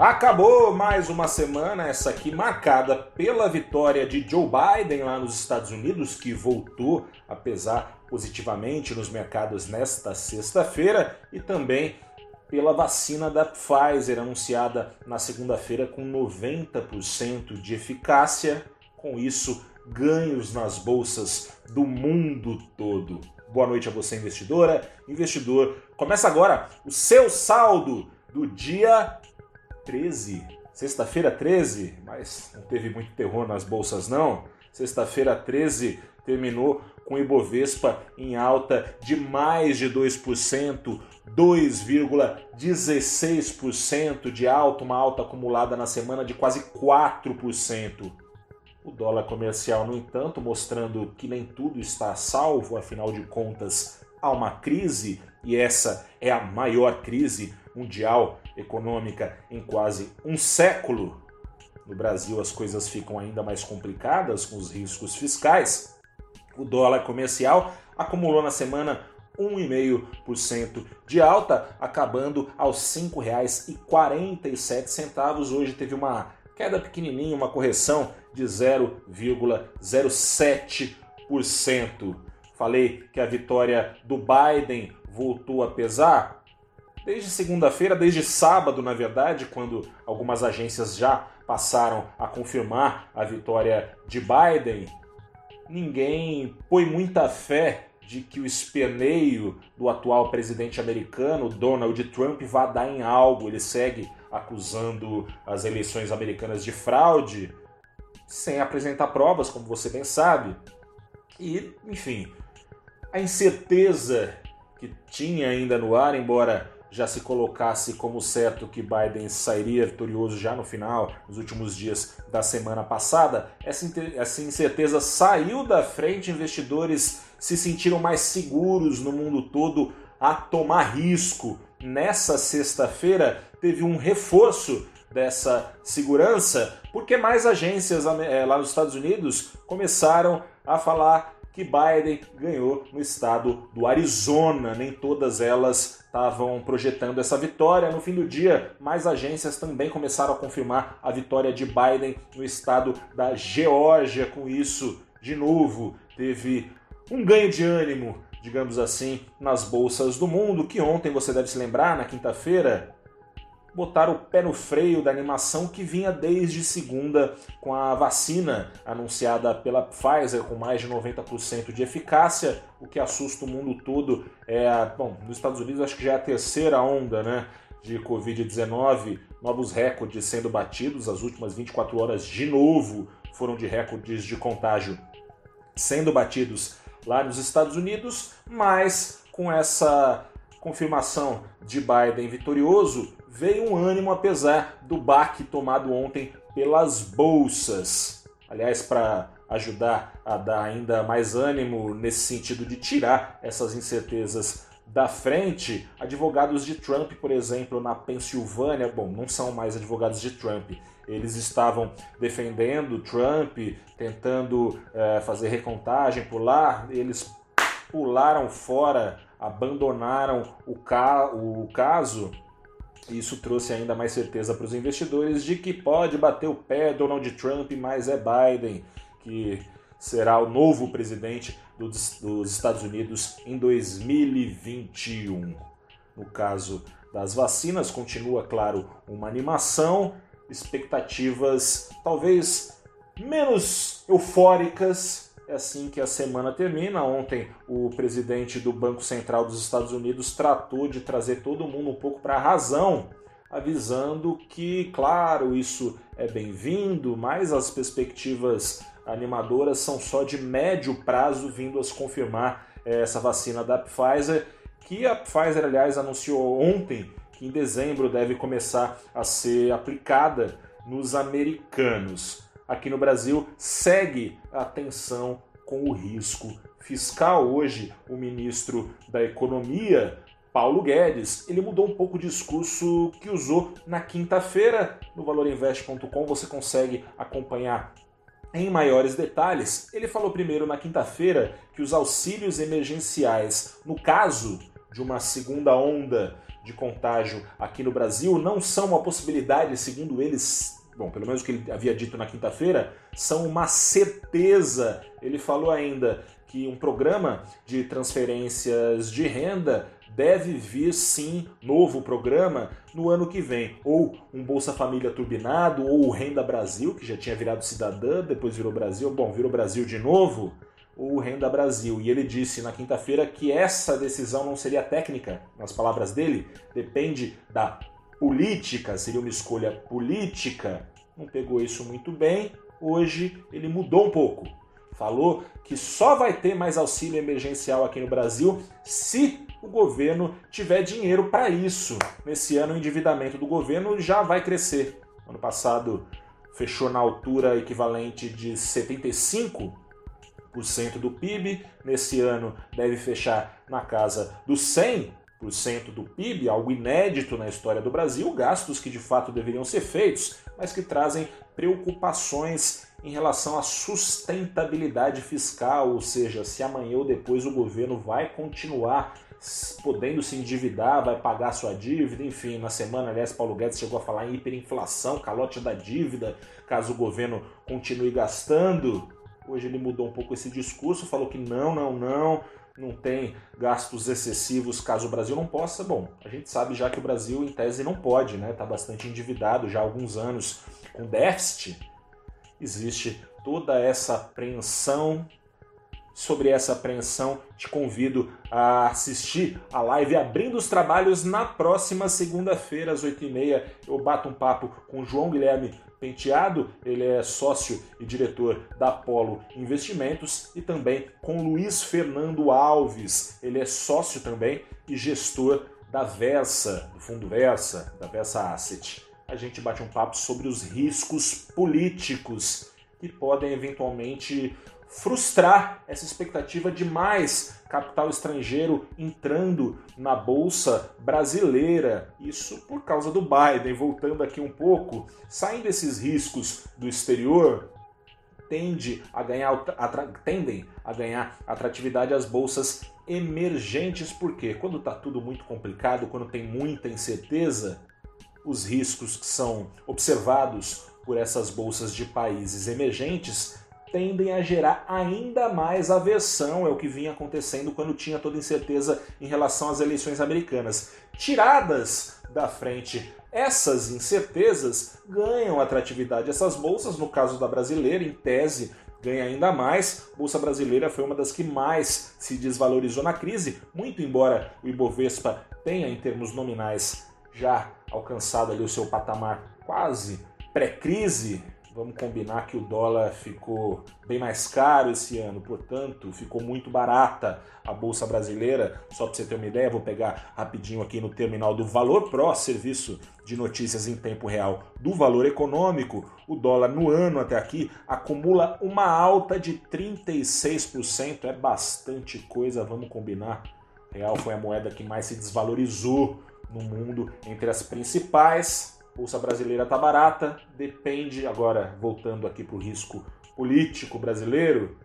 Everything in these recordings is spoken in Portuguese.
Acabou mais uma semana, essa aqui marcada pela vitória de Joe Biden lá nos Estados Unidos, que voltou a pesar positivamente nos mercados nesta sexta-feira, e também pela vacina da Pfizer, anunciada na segunda-feira com 90% de eficácia. Com isso, ganhos nas bolsas do mundo todo. Boa noite a você, investidora, investidor. Começa agora o seu saldo do dia 13, sexta-feira 13, mas não teve muito terror nas bolsas não. Sexta-feira 13 terminou com o Ibovespa em alta de mais de 2%, 2,16% de alta, uma alta acumulada na semana de quase 4%. O dólar comercial, no entanto, mostrando que nem tudo está salvo, afinal de contas, há uma crise e essa é a maior crise mundial econômica em quase um século. No Brasil, as coisas ficam ainda mais complicadas com os riscos fiscais. O dólar comercial acumulou na semana 1,5% de alta, acabando aos R$ 5,47. Hoje teve uma queda pequenininha, uma correção de 0,07%. Falei que a vitória do Biden voltou a pesar? Desde segunda-feira, desde sábado, na verdade, quando algumas agências já passaram a confirmar a vitória de Biden, ninguém põe muita fé de que o esperneio do atual presidente americano, Donald Trump, vá dar em algo. Ele segue acusando as eleições americanas de fraude, sem apresentar provas, como você bem sabe. E, enfim, a incerteza que tinha ainda no ar, embora já se colocasse como certo que Biden sairia vitorioso já no final, nos últimos dias da semana passada, essa incerteza saiu da frente, investidores se sentiram mais seguros no mundo todo a tomar risco. Nessa sexta-feira teve um reforço dessa segurança, porque mais agências eh, lá nos Estados Unidos começaram a falar que Biden ganhou no estado do Arizona. Nem todas elas estavam projetando essa vitória. No fim do dia, mais agências também começaram a confirmar a vitória de Biden no estado da Geórgia. Com isso, de novo, teve um ganho de ânimo, digamos assim, nas bolsas do mundo, que ontem você deve se lembrar, na quinta-feira, botaram o pé no freio da animação que vinha desde segunda com a vacina anunciada pela Pfizer com mais de 90% de eficácia, o que assusta o mundo todo. É, bom, nos Estados Unidos acho que já é a terceira onda, né? De Covid-19, novos recordes sendo batidos, as últimas 24 horas de novo foram de recordes de contágio sendo batidos lá nos Estados Unidos, mas com essa confirmação de Biden vitorioso, veio um ânimo apesar do baque tomado ontem pelas bolsas. Aliás, para ajudar a dar ainda mais ânimo nesse sentido de tirar essas incertezas da frente, advogados de Trump, por exemplo, na Pensilvânia, bom, não são mais advogados de Trump, eles estavam defendendo Trump, tentando é, fazer recontagem por lá, eles pularam fora, abandonaram o, ca o caso isso trouxe ainda mais certeza para os investidores de que pode bater o pé Donald Trump, mas é Biden que será o novo presidente dos, dos Estados Unidos em 2021. No caso das vacinas, continua, claro, uma animação, expectativas talvez menos eufóricas é assim que a semana termina. Ontem, o presidente do Banco Central dos Estados Unidos tratou de trazer todo mundo um pouco para a razão, avisando que, claro, isso é bem-vindo, mas as perspectivas animadoras são só de médio prazo, vindo a confirmar eh, essa vacina da Pfizer, que a Pfizer, aliás, anunciou ontem que em dezembro deve começar a ser aplicada nos americanos aqui no Brasil segue a tensão com o risco fiscal. Hoje, o ministro da Economia, Paulo Guedes, ele mudou um pouco o discurso que usou na quinta-feira. No valorinvest.com você consegue acompanhar em maiores detalhes. Ele falou primeiro na quinta-feira que os auxílios emergenciais, no caso de uma segunda onda de contágio aqui no Brasil não são uma possibilidade, segundo eles, bom, pelo menos o que ele havia dito na quinta-feira, são uma certeza. Ele falou ainda que um programa de transferências de renda deve vir sim novo programa no ano que vem, ou um Bolsa Família turbinado, ou o Renda Brasil, que já tinha virado cidadã, depois virou Brasil, bom, virou Brasil de novo, ou o Renda Brasil. E ele disse na quinta-feira que essa decisão não seria técnica, nas palavras dele, depende da política, seria uma escolha política. Não pegou isso muito bem. Hoje ele mudou um pouco. Falou que só vai ter mais auxílio emergencial aqui no Brasil se o governo tiver dinheiro para isso. Nesse ano, o endividamento do governo já vai crescer. Ano passado fechou na altura equivalente de 75% do PIB. Nesse ano deve fechar na casa dos 100% do PIB, algo inédito na história do Brasil. Gastos que de fato deveriam ser feitos, mas que trazem preocupações em relação à sustentabilidade fiscal, ou seja, se amanhã ou depois o governo vai continuar podendo se endividar, vai pagar sua dívida, enfim, na semana, aliás, Paulo Guedes chegou a falar em hiperinflação, calote da dívida, caso o governo continue gastando. Hoje ele mudou um pouco esse discurso, falou que não, não, não, não tem gastos excessivos caso o Brasil não possa. Bom, a gente sabe já que o Brasil, em tese, não pode, né? Está bastante endividado já há alguns anos com déficit. Existe toda essa apreensão sobre essa apreensão, te convido a assistir a live abrindo os trabalhos na próxima segunda-feira, às 8h30. Eu bato um papo com João Guilherme Penteado, ele é sócio e diretor da Polo Investimentos, e também com Luiz Fernando Alves, ele é sócio também e gestor da Versa, do fundo Versa, da Versa Asset. A gente bate um papo sobre os riscos políticos que podem eventualmente frustrar essa expectativa de mais capital estrangeiro entrando na bolsa brasileira. Isso por causa do Biden. Voltando aqui um pouco, saindo esses riscos do exterior, tende a ganhar, tendem a ganhar atratividade as bolsas emergentes, porque quando está tudo muito complicado, quando tem muita incerteza, os riscos que são observados por essas bolsas de países emergentes tendem a gerar ainda mais aversão, é o que vinha acontecendo quando tinha toda incerteza em relação às eleições americanas. Tiradas da frente essas incertezas ganham atratividade. Essas bolsas, no caso da brasileira, em tese, ganha ainda mais. Bolsa brasileira foi uma das que mais se desvalorizou na crise, muito embora o Ibovespa tenha, em termos nominais, já alcançado ali o seu patamar quase pré-crise, Vamos combinar que o dólar ficou bem mais caro esse ano, portanto, ficou muito barata a bolsa brasileira. Só para você ter uma ideia, vou pegar rapidinho aqui no terminal do Valor Pro, serviço de notícias em tempo real do valor econômico. O dólar no ano até aqui acumula uma alta de 36%, é bastante coisa, vamos combinar. Real foi a moeda que mais se desvalorizou no mundo entre as principais Bolsa brasileira está barata, depende, agora voltando aqui para o risco político brasileiro,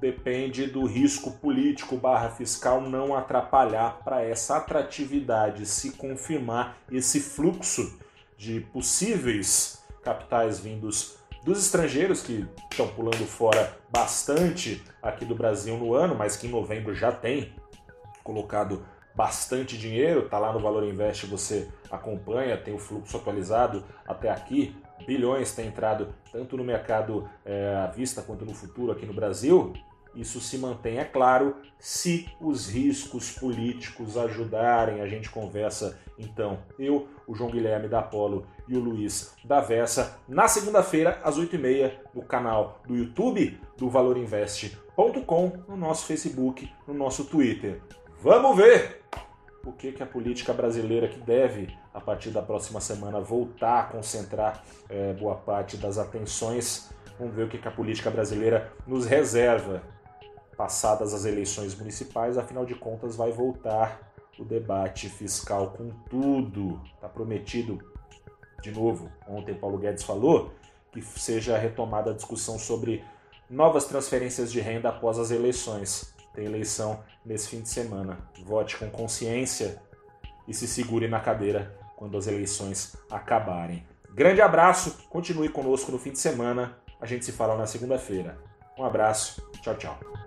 depende do risco político barra fiscal não atrapalhar para essa atratividade se confirmar esse fluxo de possíveis capitais vindos dos estrangeiros que estão pulando fora bastante aqui do Brasil no ano, mas que em novembro já tem colocado bastante dinheiro, tá lá no Valor Invest, você acompanha, tem o fluxo atualizado até aqui. Bilhões têm entrado tanto no mercado é, à vista quanto no futuro aqui no Brasil. Isso se mantém, é claro, se os riscos políticos ajudarem. A gente conversa então, eu, o João Guilherme da Apolo e o Luiz da Versa, na segunda-feira, às 8h30, no canal do YouTube do valorinvest.com, no nosso Facebook, no nosso Twitter. Vamos ver o que, que a política brasileira que deve, a partir da próxima semana, voltar a concentrar é, boa parte das atenções. Vamos ver o que, que a política brasileira nos reserva. Passadas as eleições municipais, afinal de contas, vai voltar o debate fiscal com tudo. Está prometido, de novo, ontem Paulo Guedes falou, que seja retomada a discussão sobre novas transferências de renda após as eleições Tem eleição nesse fim de semana. Vote com consciência e se segure na cadeira quando as eleições acabarem. Grande abraço, continue conosco no fim de semana. A gente se fala na segunda-feira. Um abraço, tchau, tchau.